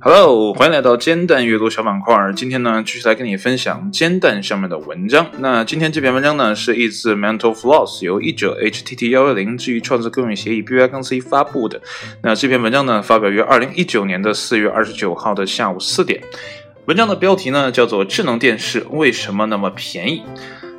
Hello，欢迎来到煎蛋阅读小板块。今天呢，继续来跟你分享煎蛋上面的文章。那今天这篇文章呢，是一自 Mental Floss，由译者 HTT 幺幺零基于创作共用协议 BY 杠 C 发布的。那这篇文章呢，发表于二零一九年的四月二十九号的下午四点。文章的标题呢，叫做《智能电视为什么那么便宜》。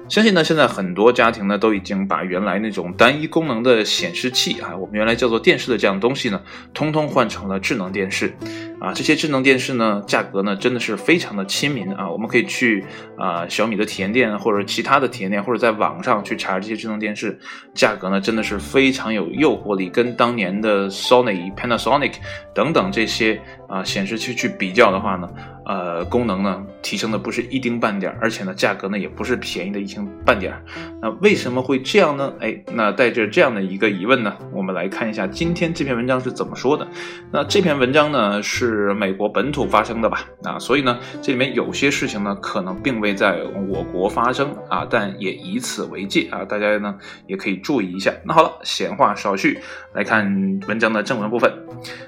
相信呢，现在很多家庭呢都已经把原来那种单一功能的显示器啊，我们原来叫做电视的这样东西呢，通通换成了智能电视啊。这些智能电视呢，价格呢真的是非常的亲民啊。我们可以去啊小米的体验店或者其他的体验店，或者在网上去查这些智能电视，价格呢真的是非常有诱惑力，跟当年的 Sony、Panasonic 等等这些啊显示器去比较的话呢。呃，功能呢提升的不是一丁半点，而且呢价格呢也不是便宜的一丁半点。那为什么会这样呢？哎，那带着这样的一个疑问呢，我们来看一下今天这篇文章是怎么说的。那这篇文章呢是美国本土发生的吧？啊，所以呢这里面有些事情呢可能并未在我国发生啊，但也以此为戒啊，大家呢也可以注意一下。那好了，闲话少叙，来看文章的正文部分。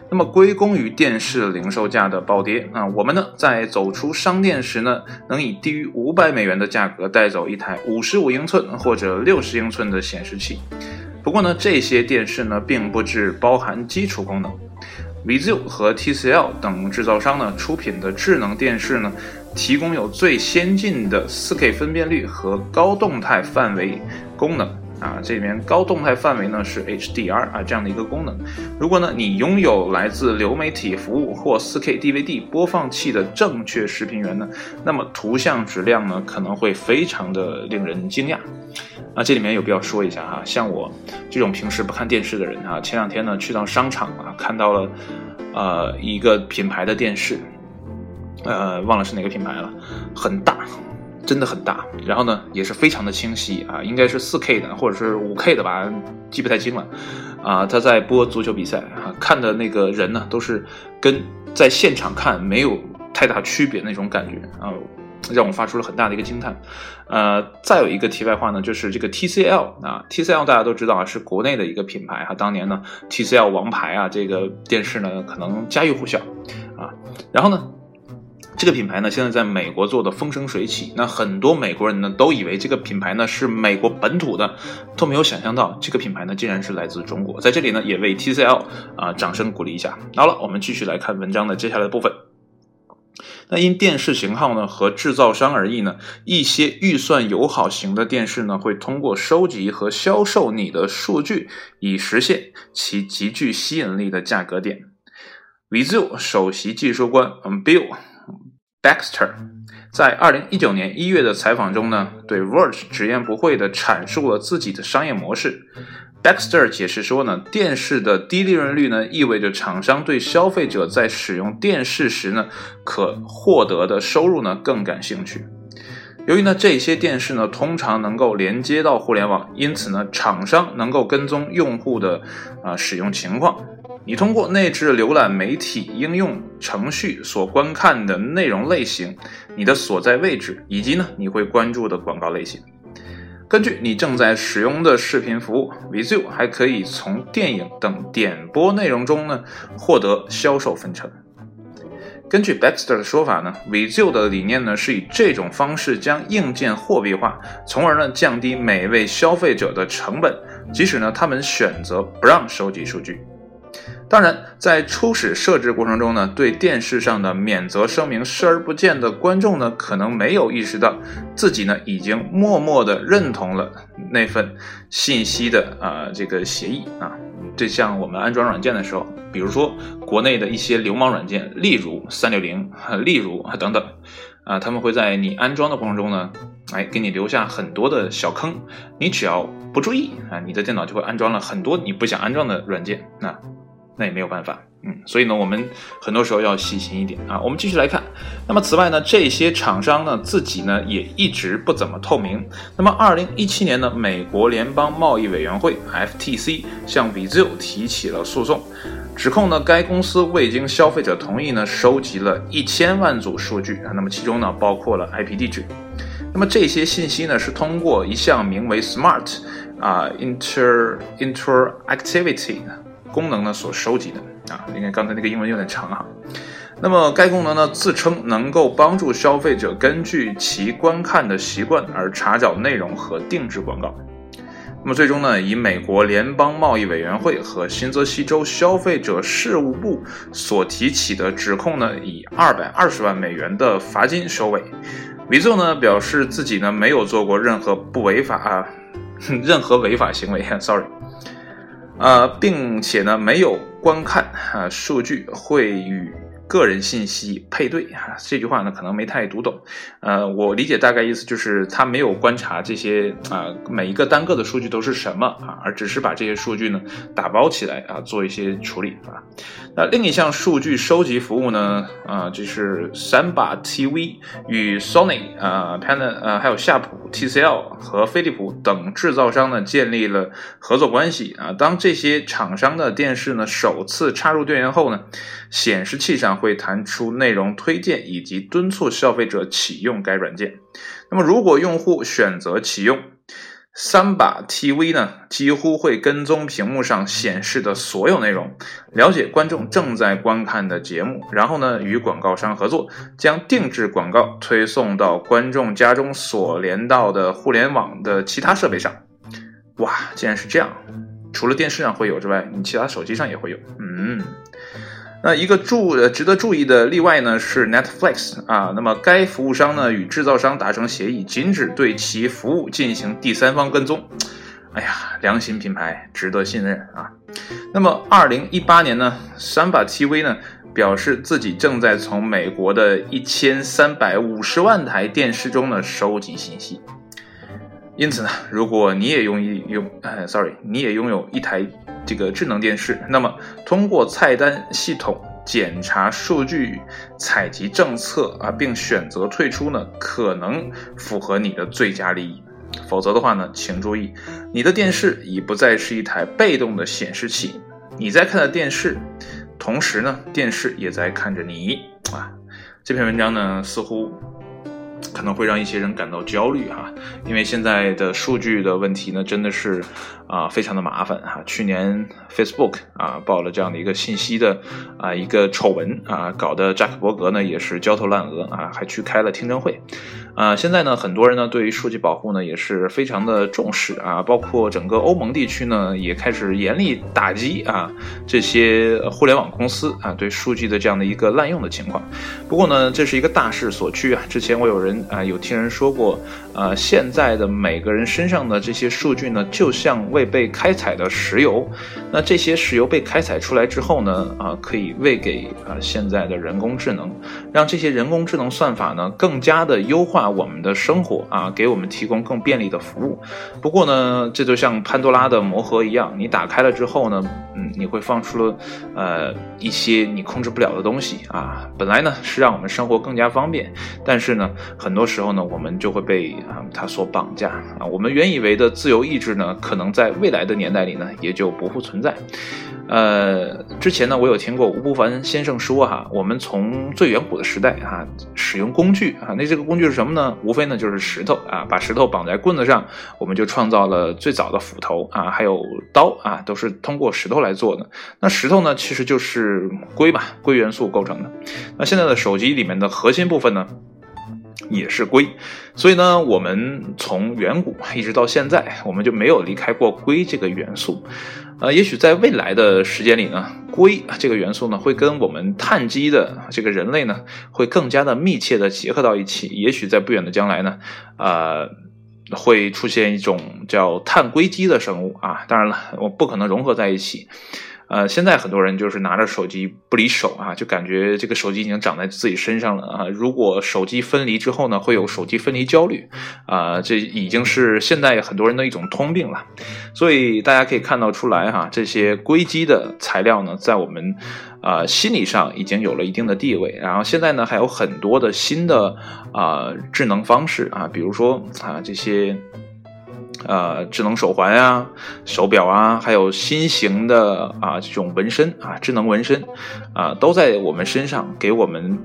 那么归功于电视零售价的暴跌啊，我们呢在在走出商店时呢，能以低于五百美元的价格带走一台五十五英寸或者六十英寸的显示器。不过呢，这些电视呢，并不只包含基础功能。Vizio 和 TCL 等制造商呢出品的智能电视呢，提供有最先进的 4K 分辨率和高动态范围功能。啊，这里面高动态范围呢是 HDR 啊这样的一个功能。如果呢你拥有来自流媒体服务或 4K DVD 播放器的正确视频源呢，那么图像质量呢可能会非常的令人惊讶。啊，这里面有必要说一下哈，像我这种平时不看电视的人啊，前两天呢去到商场啊，看到了呃一个品牌的电视，呃忘了是哪个品牌了，很大。真的很大，然后呢，也是非常的清晰啊，应该是四 K 的或者是五 K 的吧，记不太清了。啊，他在播足球比赛啊，看的那个人呢，都是跟在现场看没有太大区别那种感觉啊，让我发出了很大的一个惊叹。呃，再有一个题外话呢，就是这个 TCL 啊，TCL 大家都知道啊，是国内的一个品牌哈，当年呢，TCL 王牌啊，这个电视呢，可能家喻户晓啊，然后呢。这个品牌呢，现在在美国做的风生水起，那很多美国人呢都以为这个品牌呢是美国本土的，都没有想象到这个品牌呢竟然是来自中国。在这里呢，也为 TCL 啊掌声鼓励一下。好了，我们继续来看文章的接下来的部分。那因电视型号呢和制造商而异呢，一些预算友好型的电视呢会通过收集和销售你的数据，以实现其极具吸引力的价格点。Vizio 首席技术官 Bill。Baxter 在二零一九年一月的采访中呢，对 Verge 直言不讳地阐述了自己的商业模式。Baxter 解释说呢，电视的低利润率呢，意味着厂商对消费者在使用电视时呢，可获得的收入呢更感兴趣。由于呢，这些电视呢通常能够连接到互联网，因此呢，厂商能够跟踪用户的啊使用情况。你通过内置浏览媒体应用程序所观看的内容类型、你的所在位置以及呢你会关注的广告类型，根据你正在使用的视频服务，Vizio 还可以从电影等点播内容中呢获得销售分成。根据 Baxter 的说法呢，Vizio 的理念呢是以这种方式将硬件货币化，从而呢降低每位消费者的成本，即使呢他们选择不让收集数据。当然，在初始设置过程中呢，对电视上的免责声明视而不见的观众呢，可能没有意识到自己呢已经默默的认同了那份信息的啊这个协议啊。这像我们安装软件的时候，比如说国内的一些流氓软件，例如三六零，例如等等啊，他们会在你安装的过程中呢，哎，给你留下很多的小坑，你只要不注意啊，你的电脑就会安装了很多你不想安装的软件啊。那也没有办法，嗯，所以呢，我们很多时候要细心一点啊。我们继续来看，那么此外呢，这些厂商呢自己呢也一直不怎么透明。那么，二零一七年呢，美国联邦贸易委员会 FTC 向 Vizio 提起了诉讼，指控呢该公司未经消费者同意呢收集了一千万组数据啊，那么其中呢包括了 IP 地址。那么这些信息呢是通过一项名为 Smart 啊 Inter Interactivity。功能呢所收集的啊。应该刚才那个英文有点长哈。那么该功能呢自称能够帮助消费者根据其观看的习惯而查找内容和定制广告。那么最终呢，以美国联邦贸易委员会和新泽西州消费者事务部所提起的指控呢，以二百二十万美元的罚金收尾。维奏呢表示自己呢没有做过任何不违法啊，任何违法行为，sorry，呃，并且呢没有观看啊数据会与。个人信息配对啊，这句话呢可能没太读懂，呃，我理解大概意思就是他没有观察这些啊每一个单个的数据都是什么啊，而只是把这些数据呢打包起来啊做一些处理啊。那另一项数据收集服务呢啊就是 Samba TV 与 Sony 啊 Pan 呃还有夏普 TCL 和飞利浦等制造商呢建立了合作关系啊。当这些厂商的电视呢首次插入电源后呢，显示器上会弹出内容推荐以及敦促消费者启用该软件。那么，如果用户选择启用三把 TV 呢，几乎会跟踪屏幕上显示的所有内容，了解观众正在观看的节目，然后呢，与广告商合作，将定制广告推送到观众家中所连到的互联网的其他设备上。哇，竟然是这样！除了电视上会有之外，你其他手机上也会有。嗯。那一个注呃值得注意的例外呢是 Netflix 啊，那么该服务商呢与制造商达成协议，禁止对其服务进行第三方跟踪。哎呀，良心品牌值得信任啊。那么二零一八年呢，，Samba TV 呢表示自己正在从美国的一千三百五十万台电视中呢收集信息。因此呢，如果你也拥有，呃，sorry，你也拥有一台这个智能电视，那么通过菜单系统检查数据、采集政策啊，并选择退出呢，可能符合你的最佳利益。否则的话呢，请注意，你的电视已不再是一台被动的显示器，你在看的电视，同时呢，电视也在看着你啊。这篇文章呢，似乎。可能会让一些人感到焦虑哈，因为现在的数据的问题呢，真的是啊非常的麻烦哈。去年 Facebook 啊报了这样的一个信息的啊一个丑闻啊，搞得扎克伯格呢也是焦头烂额啊，还去开了听证会。啊，现在呢，很多人呢对于数据保护呢也是非常的重视啊，包括整个欧盟地区呢也开始严厉打击啊这些互联网公司啊对数据的这样的一个滥用的情况。不过呢，这是一个大势所趋啊。之前我有人啊有听人说过，呃，现在的每个人身上的这些数据呢，就像未被开采的石油。那这些石油被开采出来之后呢，啊，可以喂给啊现在的人工智能，让这些人工智能算法呢更加的优化。我们的生活啊，给我们提供更便利的服务。不过呢，这就像潘多拉的魔盒一样，你打开了之后呢，嗯，你会放出了呃一些你控制不了的东西啊。本来呢是让我们生活更加方便，但是呢，很多时候呢，我们就会被啊它所绑架啊。我们原以为的自由意志呢，可能在未来的年代里呢，也就不复存在。呃，之前呢，我有听过吴不凡先生说哈，我们从最远古的时代哈，使用工具啊，那这个工具是什么呢？无非呢就是石头啊，把石头绑在棍子上，我们就创造了最早的斧头啊，还有刀啊，都是通过石头来做的。那石头呢，其实就是硅吧，硅元素构成的。那现在的手机里面的核心部分呢？也是硅，所以呢，我们从远古一直到现在，我们就没有离开过硅这个元素。呃，也许在未来的时间里呢，硅这个元素呢，会跟我们碳基的这个人类呢，会更加的密切的结合到一起。也许在不远的将来呢，呃，会出现一种叫碳硅基的生物啊。当然了，我不可能融合在一起。呃，现在很多人就是拿着手机不离手啊，就感觉这个手机已经长在自己身上了啊。如果手机分离之后呢，会有手机分离焦虑啊，这已经是现在很多人的一种通病了。所以大家可以看到出来哈，这些硅基的材料呢，在我们啊心理上已经有了一定的地位。然后现在呢，还有很多的新的啊智能方式啊，比如说啊这些。呃，智能手环啊，手表啊，还有新型的啊这种纹身啊，智能纹身啊，都在我们身上给我们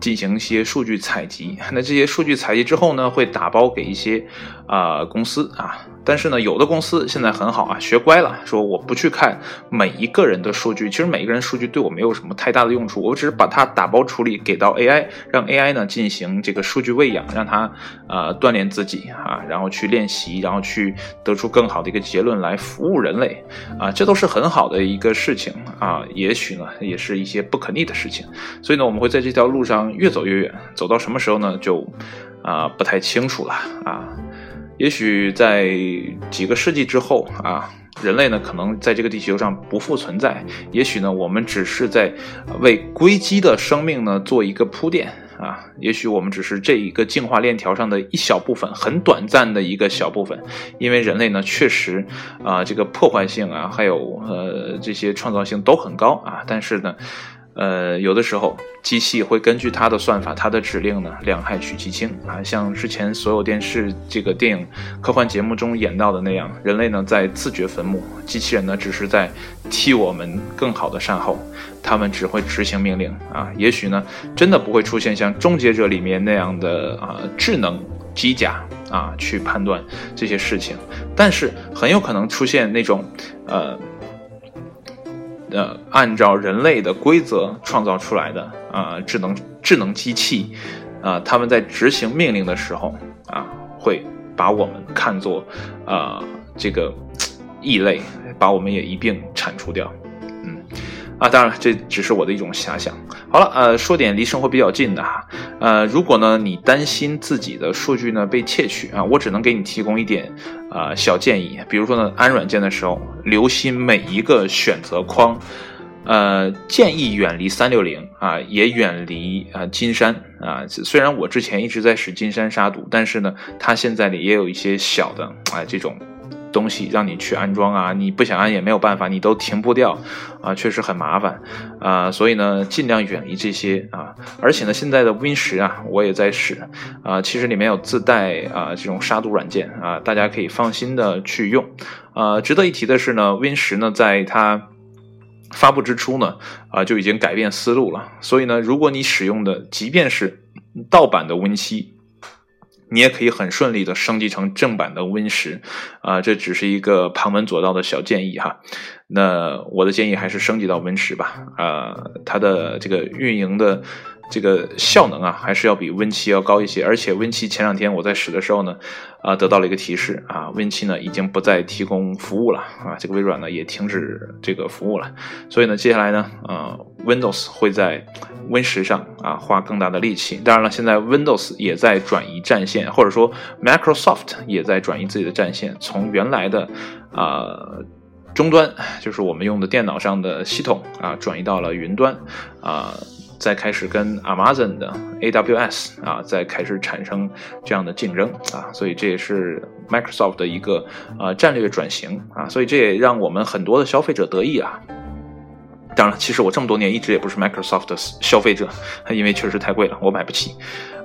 进行一些数据采集。那这些数据采集之后呢，会打包给一些啊公司啊。但是呢，有的公司现在很好啊，学乖了，说我不去看每一个人的数据，其实每一个人数据对我没有什么太大的用处，我只是把它打包处理给到 AI，让 AI 呢进行这个数据喂养，让它呃锻炼自己啊，然后去练习，然后去得出更好的一个结论来服务人类啊，这都是很好的一个事情啊，也许呢也是一些不可逆的事情，所以呢我们会在这条路上越走越远，走到什么时候呢就啊不太清楚了啊。也许在几个世纪之后啊，人类呢可能在这个地球上不复存在。也许呢，我们只是在为硅基的生命呢做一个铺垫啊。也许我们只是这一个进化链条上的一小部分，很短暂的一个小部分。因为人类呢确实啊，这个破坏性啊，还有呃这些创造性都很高啊。但是呢。呃，有的时候机器会根据它的算法、它的指令呢，两害取其轻啊。像之前所有电视这个电影、科幻节目中演到的那样，人类呢在自掘坟墓，机器人呢只是在替我们更好的善后，他们只会执行命令啊。也许呢，真的不会出现像《终结者》里面那样的啊智能机甲啊去判断这些事情，但是很有可能出现那种呃。呃，按照人类的规则创造出来的啊，智能智能机器，啊，他们在执行命令的时候啊，会把我们看作啊这个异类，把我们也一并铲除掉。啊，当然这只是我的一种遐想。好了，呃，说点离生活比较近的哈，呃，如果呢你担心自己的数据呢被窃取啊，我只能给你提供一点啊小建议，比如说呢安软件的时候留心每一个选择框，呃，建议远离三六零啊，也远离啊金山啊，虽然我之前一直在使金山杀毒，但是呢它现在呢也有一些小的啊这种。东西让你去安装啊，你不想安也没有办法，你都停不掉啊，确实很麻烦啊，所以呢，尽量远离这些啊。而且呢，现在的 Win 十啊，我也在使啊，其实里面有自带啊这种杀毒软件啊，大家可以放心的去用啊。值得一提的是呢，Win 十呢，在它发布之初呢啊就已经改变思路了，所以呢，如果你使用的即便是盗版的 Win 七。你也可以很顺利的升级成正版的 Win 十，啊，这只是一个旁门左道的小建议哈。那我的建议还是升级到 Win 十吧，啊，它的这个运营的。这个效能啊，还是要比 Win 七要高一些。而且 Win 七前两天我在使的时候呢，啊，得到了一个提示啊，Win 七呢已经不再提供服务了啊，这个微软呢也停止这个服务了。所以呢，接下来呢，啊，Windows 会在 Win 十上啊花更大的力气。当然了，现在 Windows 也在转移战线，或者说 Microsoft 也在转移自己的战线，从原来的啊终端，就是我们用的电脑上的系统啊，转移到了云端啊。再开始跟 Amazon 的 AWS 啊，再开始产生这样的竞争啊，所以这也是 Microsoft 的一个呃战略转型啊，所以这也让我们很多的消费者得意啊。当然了，其实我这么多年一直也不是 Microsoft 的消费者，因为确实太贵了，我买不起。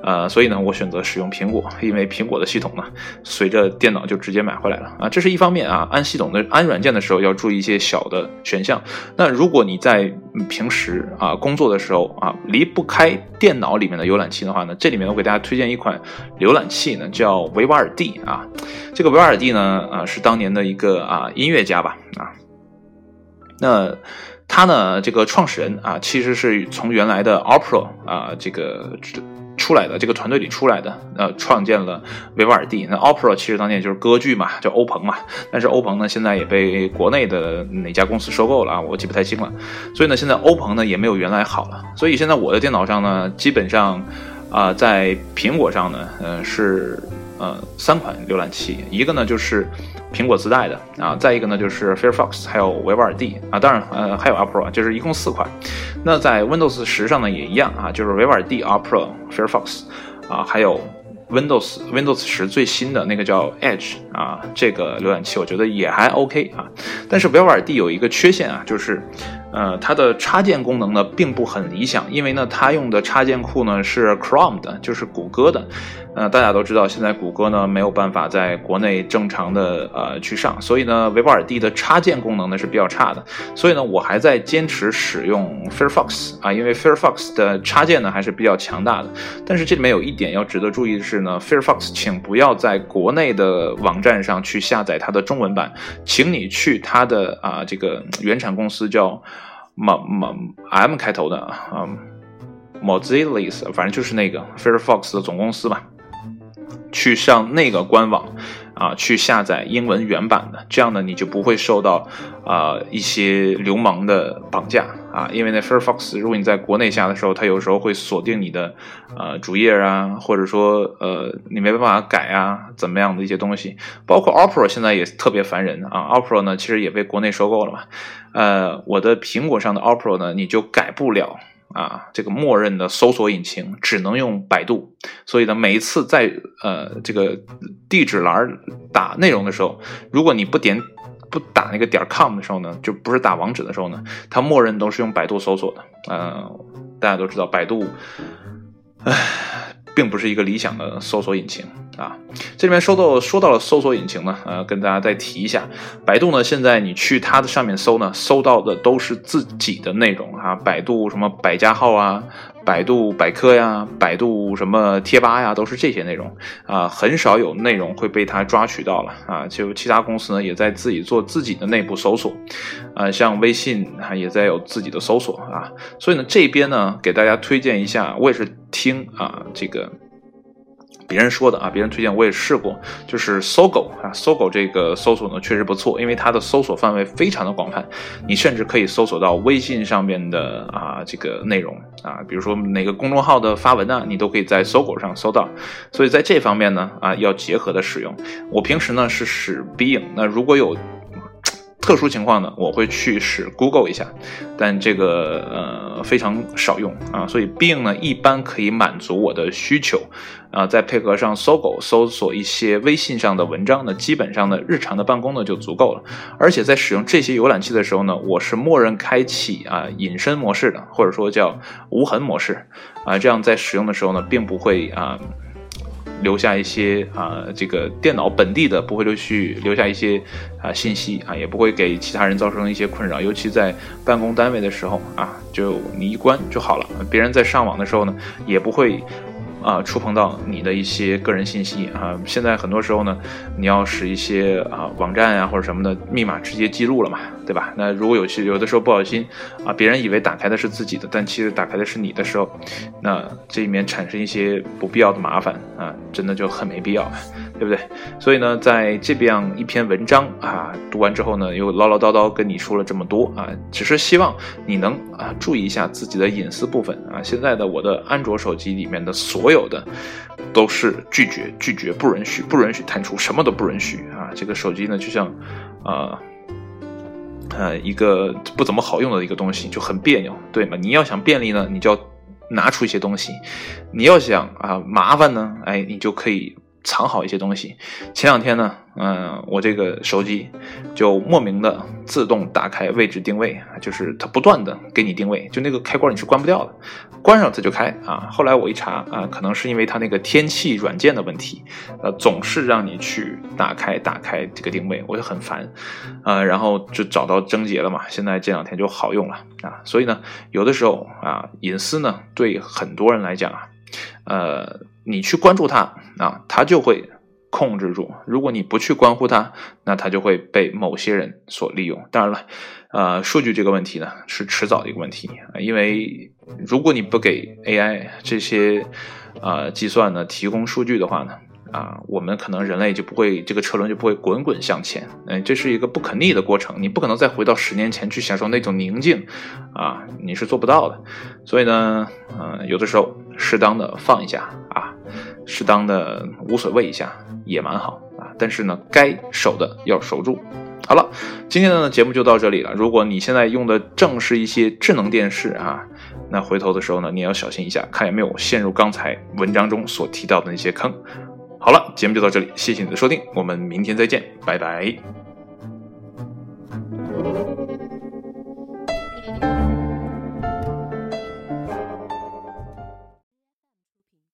呃，所以呢，我选择使用苹果，因为苹果的系统呢，随着电脑就直接买回来了啊。这是一方面啊，安系统的安软件的时候要注意一些小的选项。那如果你在平时啊工作的时候啊离不开电脑里面的浏览器的话呢，这里面我给大家推荐一款浏览器呢，叫维瓦尔第啊。这个维瓦尔第呢啊是当年的一个啊音乐家吧啊，那。他呢，这个创始人啊，其实是从原来的 Opera 啊这个出来的，这个团队里出来的，呃，创建了维瓦尔第。那 Opera 其实当年就是歌剧嘛，叫欧鹏嘛。但是欧鹏呢，现在也被国内的哪家公司收购了啊？我记不太清了。所以呢，现在欧鹏呢也没有原来好了。所以现在我的电脑上呢，基本上啊，在苹果上呢，呃，是呃三款浏览器，一个呢就是。苹果自带的啊，再一个呢就是 Firefox，还有维瓦尔第啊，当然呃还有 Opera，就是一共四款。那在 Windows 十上呢也一样啊，就是维瓦尔第、Opera、Firefox 啊，还有 Windows Windows 十最新的那个叫 Edge 啊，这个浏览器我觉得也还 OK 啊。但是维瓦尔第有一个缺陷啊，就是呃，它的插件功能呢并不很理想，因为呢它用的插件库呢是 Chrome 的，就是谷歌的。呃，大家都知道，现在谷歌呢没有办法在国内正常的呃去上，所以呢维吾尔第的插件功能呢是比较差的。所以呢我还在坚持使用 Firefox 啊，因为 Firefox 的插件呢还是比较强大的。但是这里面有一点要值得注意的是呢，Firefox 请不要在国内的网站上去下载它的中文版，请你去它的啊这个原产公司叫 M M M 开头的啊 Mozilla，反正就是那个 Firefox 的总公司吧。去上那个官网，啊，去下载英文原版的，这样呢，你就不会受到啊一些流氓的绑架啊。因为那 Firefox，如果你在国内下的时候，它有时候会锁定你的呃主页啊，或者说呃你没办法改啊，怎么样的一些东西。包括 Opera 现在也特别烦人啊，Opera 呢其实也被国内收购了嘛。呃，我的苹果上的 Opera 呢，你就改不了。啊，这个默认的搜索引擎只能用百度，所以呢，每一次在呃这个地址栏打内容的时候，如果你不点不打那个点 com 的时候呢，就不是打网址的时候呢，它默认都是用百度搜索的。呃，大家都知道百度，唉，并不是一个理想的搜索引擎。啊，这里面说到说到了搜索引擎呢，呃，跟大家再提一下，百度呢，现在你去它的上面搜呢，搜到的都是自己的内容啊，百度什么百家号啊，百度百科呀，百度什么贴吧呀，都是这些内容啊，很少有内容会被它抓取到了啊，就其他公司呢也在自己做自己的内部搜索，啊，像微信啊也在有自己的搜索啊，所以呢这边呢给大家推荐一下，我也是听啊这个。别人说的啊，别人推荐我也试过，就是搜狗啊，搜狗这个搜索呢确实不错，因为它的搜索范围非常的广泛，你甚至可以搜索到微信上面的啊这个内容啊，比如说哪个公众号的发文呢，你都可以在搜狗上搜到，所以在这方面呢啊要结合的使用。我平时呢是使 Bing，那如果有。特殊情况呢，我会去使 Google 一下，但这个呃非常少用啊，所以 Bing 呢一般可以满足我的需求啊，再配合上搜狗搜索一些微信上的文章呢，基本上呢日常的办公呢就足够了。而且在使用这些浏览器的时候呢，我是默认开启啊隐身模式的，或者说叫无痕模式啊，这样在使用的时候呢，并不会啊。留下一些啊，这个电脑本地的不会留去留下一些啊信息啊，也不会给其他人造成一些困扰，尤其在办公单位的时候啊，就你一关就好了，别人在上网的时候呢，也不会。啊，触碰到你的一些个人信息啊，现在很多时候呢，你要使一些啊网站呀或者什么的密码直接记录了嘛，对吧？那如果有些有的时候不小心啊，别人以为打开的是自己的，但其实打开的是你的时候，那这里面产生一些不必要的麻烦啊，真的就很没必要。对不对？所以呢，在这样一篇文章啊读完之后呢，又唠唠叨叨跟你说了这么多啊，只是希望你能啊注意一下自己的隐私部分啊。现在的我的安卓手机里面的所有有的都是拒绝、拒绝、不允许、不允许弹出，什么都不允许啊。这个手机呢，就像啊呃一个不怎么好用的一个东西，就很别扭，对吗？你要想便利呢，你就要拿出一些东西；你要想啊麻烦呢，哎，你就可以。藏好一些东西。前两天呢，嗯，我这个手机就莫名的自动打开位置定位，就是它不断的给你定位，就那个开关你是关不掉的，关上它就开啊。后来我一查啊，可能是因为它那个天气软件的问题，呃，总是让你去打开打开这个定位，我就很烦，啊，然后就找到症结了嘛。现在这两天就好用了啊。所以呢，有的时候啊，隐私呢，对很多人来讲啊，呃。你去关注它啊，它就会控制住；如果你不去关乎它，那它就会被某些人所利用。当然了，呃，数据这个问题呢是迟早的一个问题因为如果你不给 AI 这些啊计算呢提供数据的话呢。啊，我们可能人类就不会这个车轮就不会滚滚向前，嗯，这是一个不可逆的过程，你不可能再回到十年前去享受那种宁静，啊，你是做不到的。所以呢，嗯，有的时候适当的放一下啊，适当的无所谓一下也蛮好啊。但是呢，该守的要守住。好了，今天的节目就到这里了。如果你现在用的正是一些智能电视啊，那回头的时候呢，你要小心一下，看有没有陷入刚才文章中所提到的那些坑。好了，节目就到这里，谢谢你的收听，我们明天再见，拜拜。